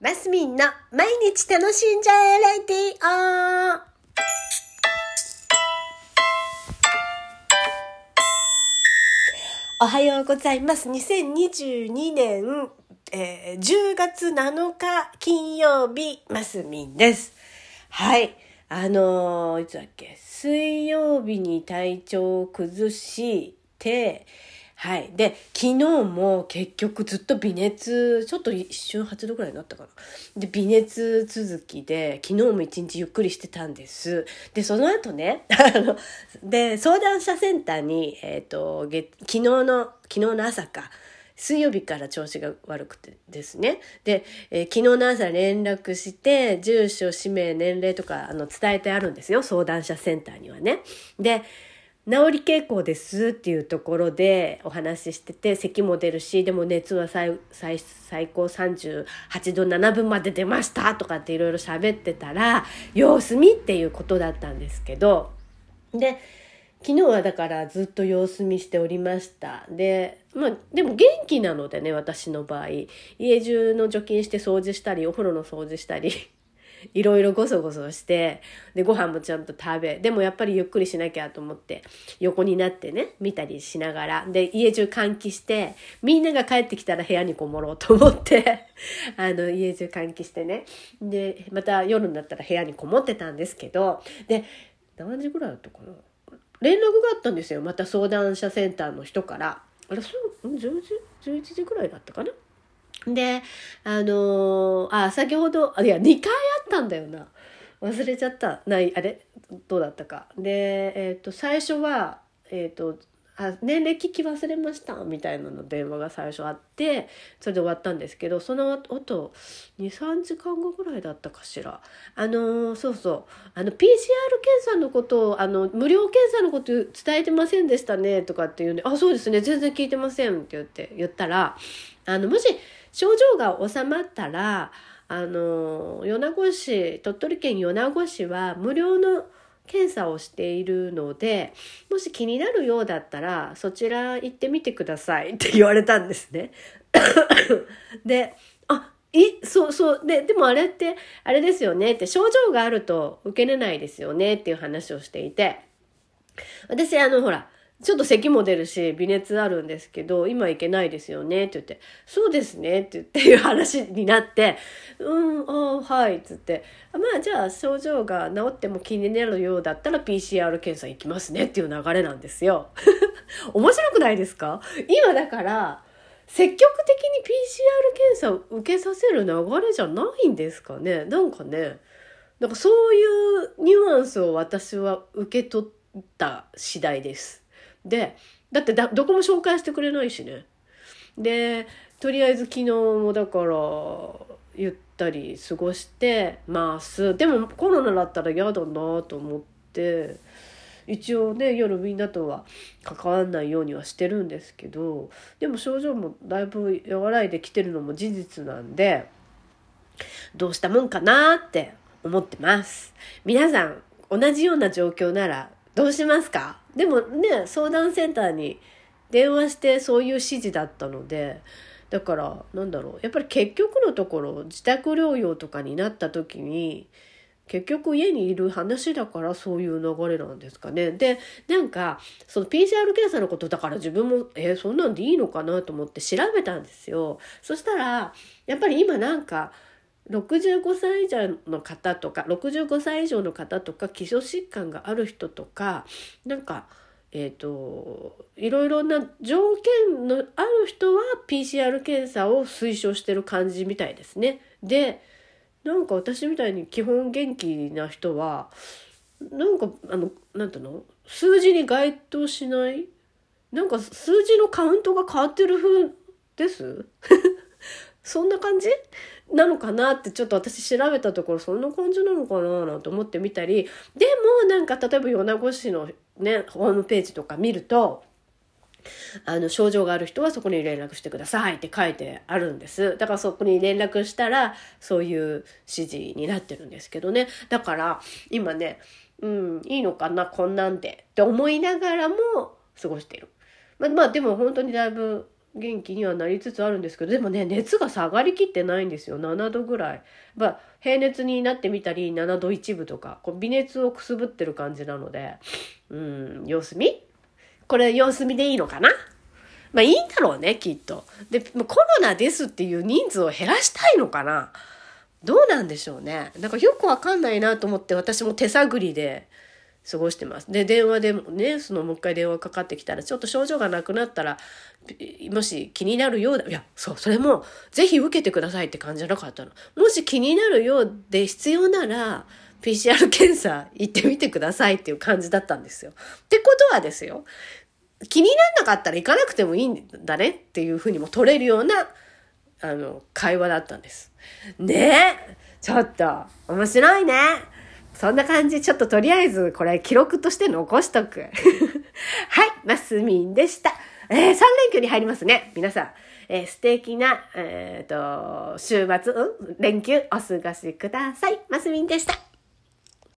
マスミンの毎日楽しんじゃえレディオおはようございます。2022年、えー10月7日金曜日、マスミンです。はい。あのーいつだっけ、水曜日に体調を崩して、はい。で、昨日も結局ずっと微熱、ちょっと一瞬8度ぐらいになったかな。で、微熱続きで、昨日も一日ゆっくりしてたんです。で、その後ね、あの、で、相談者センターに、えっ、と、月昨日の、昨日の朝か、水曜日から調子が悪くてですね。で、えー昨日の朝連絡して、住所、氏名、年齢とか、あの、伝えてあるんですよ。相談者センターにはね。で、治り傾向ですっていうところでお話ししてて、咳も出るし、でも熱は最最最高38度7分まで出ましたとかっていろいろ喋ってたら、様子見っていうことだったんですけど、で、昨日はだからずっと様子見しておりました。で、まあ、でも元気なのでね、私の場合。家中の除菌して掃除したり、お風呂の掃除したり、いろいろごそごそして、で、ご飯もちゃんと食べ、でもやっぱりゆっくりしなきゃと思って、横になってね、見たりしながら、で、家中換気して、みんなが帰ってきたら部屋にこもろうと思って、あの、家中換気してね。で、また夜になったら部屋にこもってたんですけど、で、何時ぐらいだったかな？連絡があったんですよ。また相談者センターの人から。あれそう10時11時ぐらいだったかな？であのーあ先ほどあいや2回あったんだよな。忘れちゃった。ないあれ？どうだったか。でえっ、と最初はえっ、とあ年齢聞き忘れましたみたいなの電話が最初あってそれで終わったんですけどその後23時間後ぐらいだったかしら。あのーそうそう。あの PCR 検査のことをあの無料検査のこと伝えてませんでしたねとかっていうねあそうですね。全然聞いてませんって言って言ったらあのもし症状が収まったらあの米子市鳥取県米子市は無料の検査をしているのでもし気になるようだったらそちら行ってみてください って言われたんですね。であいそうそうででもあれってあれですよねって症状があると受けれないですよねっていう話をしていて私あのほらちょっと咳も出るし微熱あるんですけど今行けないですよねって言ってそうですねって言っていう話になってうんあはいっつって。まあじゃあ症状が治っても気になるようだったら PCR 検査行きますねっていう流れなんですよ。面白くないですか？今だから積極的に PCR 検査を受けさせる流れじゃないんですかね？なんかねなんかそういうニュアンスを私は受け取った次第です。でだってだどこも紹介してくれないしね。でとりあえず昨日もだからゆったり過ごしてますでもコロナだったら嫌だなと思って一応ね夜みんなとは関わんないようにはしてるんですけどでも症状もだいぶ和らいできてるのも事実なんでどうしたもんかなって思ってます皆さん同じような状況ならどうしますか？でもね相談センターに電話してそういう指示だったのでだからなんだろうやっぱり結局のところ自宅療養とかになった時に結局家にいる話だからそういう流れなんですかね。で、なんか、その PCR 検査のことだから自分も、えーそんなんでいいのかなと思って調べたんですよ。そしたら、やっぱり今なんか、65歳以上の方とか、65歳以上の方とか、基礎疾患がある人とか、なんか、えっ、と、いろいろな条件のある人は PCR 検査を推奨してる感じみたいですね。で、なんか私みたいに基本元気な人はなんかあのなんていうの？数字に該当しない？なんか数字のカウントが変わってる風です？そんな感じ？なのかなってちょっと私調べたところそんな感じなのかななんて思ってみたりでもなんか例えば米子市のねホームページとか見るとあの症状がある人はそこに連絡してくださいって書いてあるんです。だからそこに連絡したらそういう指示になってるんですけどね。だから今ねうんいいのかなこんなんでって思いながらも過ごしている。まあまあでも本当にだいぶ元気にはなりつつあるんですけど、でもね、熱が下がりきってないんですよ。7度ぐらい。まあ、平熱になってみたり、7度1分とか、こう微熱をくすぶってる感じなので、うん、様子見？これ様子見でいいのかな？まあいいんだろうね、きっと。で、コロナですっていう人数を減らしたいのかな？どうなんでしょうね。なんかよくわかんないなと思って私も手探りで過ごしてます。で、電話でもね、そのもう一回電話かかってきたら、ちょっと症状がなくなったら、もし気になるようだ、いや、そう、それもぜひ受けてくださいって感じじゃなかったの。もし気になるようで必要なら、PCR 検査行ってみてくださいっていう感じだったんですよ。ってことはですよ、気になんなかったら行かなくてもいいんだねっていうふうにも取れるような、あの、会話だったんです。ねえちょっと、面白いね。そんな感じ、ちょっととりあえずこれ記録として残しとく。はい、マスミンでした。えー、3連休に入りますね。皆さん、えー、素敵な、えっ、ー、と、週末、うん、連休お過ごしください。マスミンでした。